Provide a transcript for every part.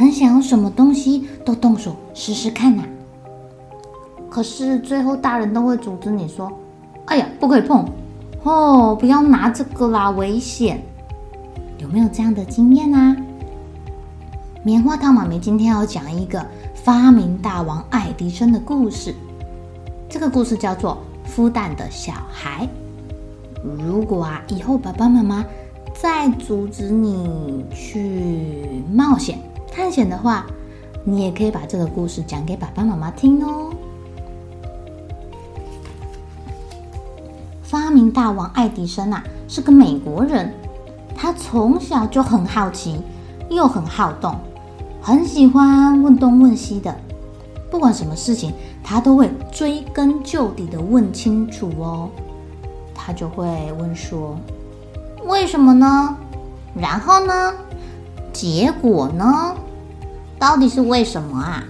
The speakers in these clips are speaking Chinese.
很想要什么东西都动手试试看呐、可是最后大人都会阻止你说：“哎呀，不可以碰哦，不要拿这个啦，危险。”有没有这样的经验啊？棉花糖妈咪今天要讲一个发明大王爱迪生的故事。这个故事叫做《孵蛋的小孩》。如果啊，以后爸爸妈妈再阻止你去冒险，探险的话，你也可以把这个故事讲给爸爸妈妈听哦。发明大王爱迪生啊，是个美国人，他从小就很好奇，又很好动，很喜欢问东问西的。不管什么事情，他都会追根究底的问清楚哦。他就会问说：“为什么呢？然后呢？”结果呢？到底是为什么啊？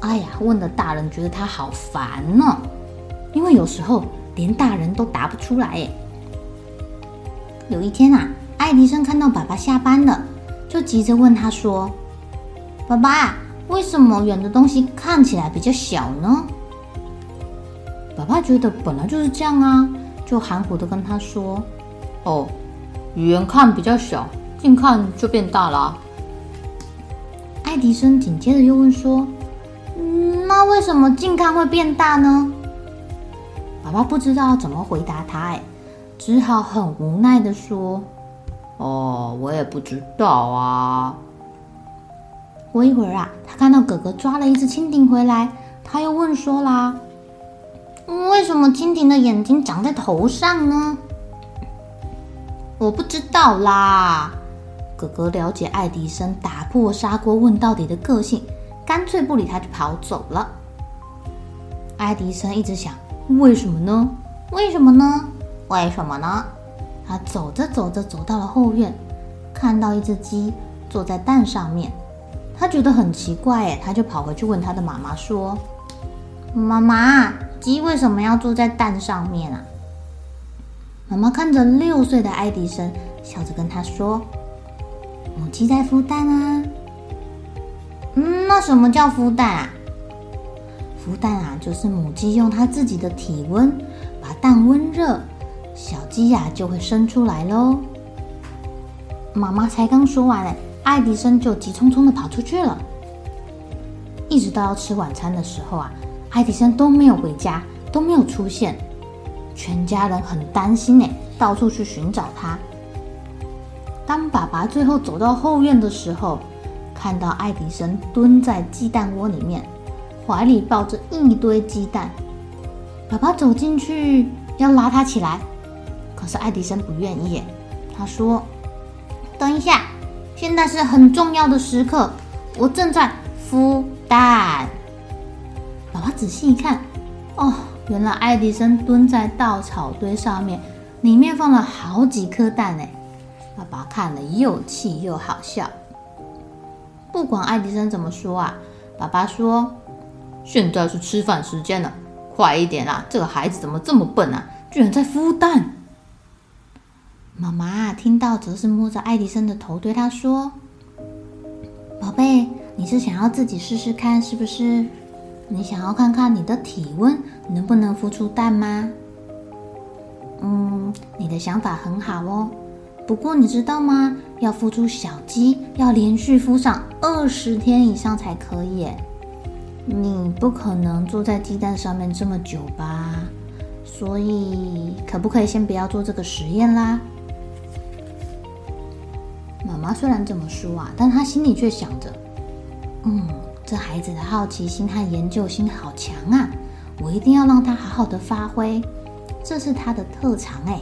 哎呀，问的大人觉得他好烦呢，因为有时候连大人都答不出来哎。有一天啊，爱迪生看到爸爸下班了，就急着问他说：“爸爸，为什么远的东西看起来比较小呢？”爸爸觉得本来就是这样啊，就含糊的跟他说：“哦，远看比较小。”近看就变大了。迪生紧接着又问说：“嗯，那为什么近看会变大呢？”爸爸不知道怎么回答他，哎，只好很无奈的说：“哦，我也不知道啊。”过一会儿啊，他看到哥哥抓了一只蜻蜓回来，他又问说啦：“为什么蜻蜓的眼睛长在头上呢？”我不知道啦。哥哥了解爱迪生打破砂锅问到底的个性，干脆不理他，就跑走了。爱迪生一直想：为什么呢？为什么呢？为什么呢？他走着走着，走到了后院，看到一只鸡坐在蛋上面，他觉得很奇怪，哎，他就跑回去问他的妈妈说：“妈妈，鸡为什么要坐在蛋上面啊？”妈妈看着六岁的爱迪生，笑着跟他说。母鸡在孵蛋啊，嗯，那什么叫孵蛋啊？孵蛋啊，就是母鸡用它自己的体温把蛋温热，小鸡呀就会生出来喽。妈妈才刚说完，爱迪生就急匆匆的跑出去了。一直到要吃晚餐的时候啊，爱迪生都没有回家，都没有出现，全家人很担心呢，到处去寻找他。当爸爸最后走到后院的时候，看到爱迪生蹲在鸡蛋窝里面，怀里抱着一堆鸡蛋。爸爸走进去要拉他起来，可是爱迪生不愿意。他说：“等一下，现在是很重要的时刻，我正在孵蛋。”爸爸仔细一看，哦，原来爱迪生蹲在稻草堆上面，里面放了好几颗蛋呢。爸爸看了又气又好笑。不管爱迪生怎么说啊，爸爸说：“现在是吃饭时间了，快一点啦！这个孩子怎么这么笨啊？居然在孵蛋！”妈妈听到，则是摸着爱迪生的头，对他说：“宝贝，你是想要自己试试看，是不是？你想要看看你的体温能不能孵出蛋吗？嗯，你的想法很好哦。”不过你知道吗？要孵出小鸡，要连续孵上二十天以上才可以。你不可能坐在鸡蛋上面这么久吧？所以，可不可以先不要做这个实验啦？妈妈虽然这么说啊，但她心里却想着：嗯，这孩子的好奇心和研究心好强啊！我一定要让他好好的发挥，这是他的特长哎。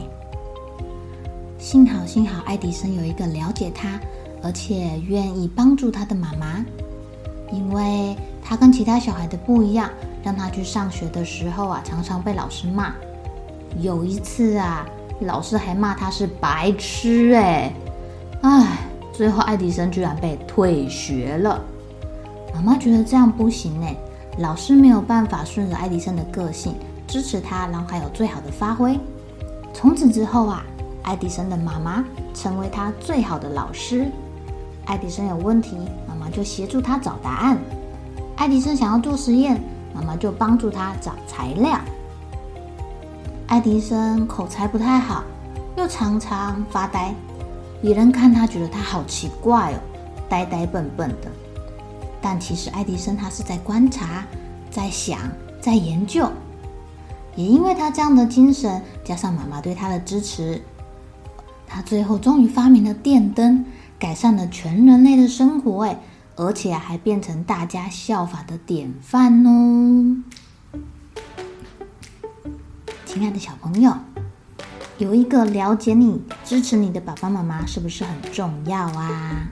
幸好，幸好，爱迪生有一个了解他，而且愿意帮助他的妈妈，因为他跟其他小孩的不一样，让他去上学的时候啊，常常被老师骂。有一次啊，老师还骂他是白痴哎，唉，最后爱迪生居然被退学了。妈妈觉得这样不行哎，老师没有办法顺着爱迪生的个性支持他，然后还有最好的发挥。从此之后啊。爱迪生的妈妈成为他最好的老师。爱迪生有问题，妈妈就协助他找答案。爱迪生想要做实验，妈妈就帮助他找材料。爱迪生口才不太好，又常常发呆，别人看他觉得他好奇怪哦，呆呆笨笨的。但其实爱迪生他是在观察，在想，在研究。也因为他这样的精神，加上妈妈对他的支持。他最后终于发明了电灯，改善了全人类的生活，哎，而且还变成大家效法的典范哦。亲爱的小朋友，有一个了解你、支持你的爸爸妈妈，是不是很重要啊？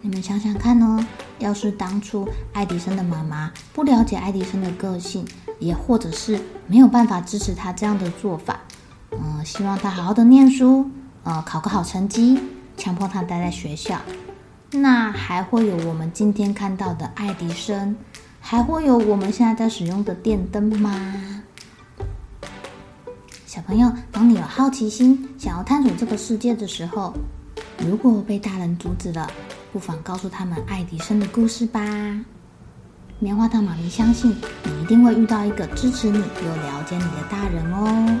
你们想想看哦，要是当初爱迪生的妈妈不了解爱迪生的个性，也或者是没有办法支持他这样的做法，嗯，希望他好好的念书。呃，考个好成绩，强迫他待在学校，那还会有我们今天看到的爱迪生，还会有我们现在在使用的电灯吗？小朋友，当你有好奇心，想要探索这个世界的时候，如果被大人阻止了，不妨告诉他们爱迪生的故事吧。棉花糖妈咪相信，你一定会遇到一个支持你又了解你的大人哦。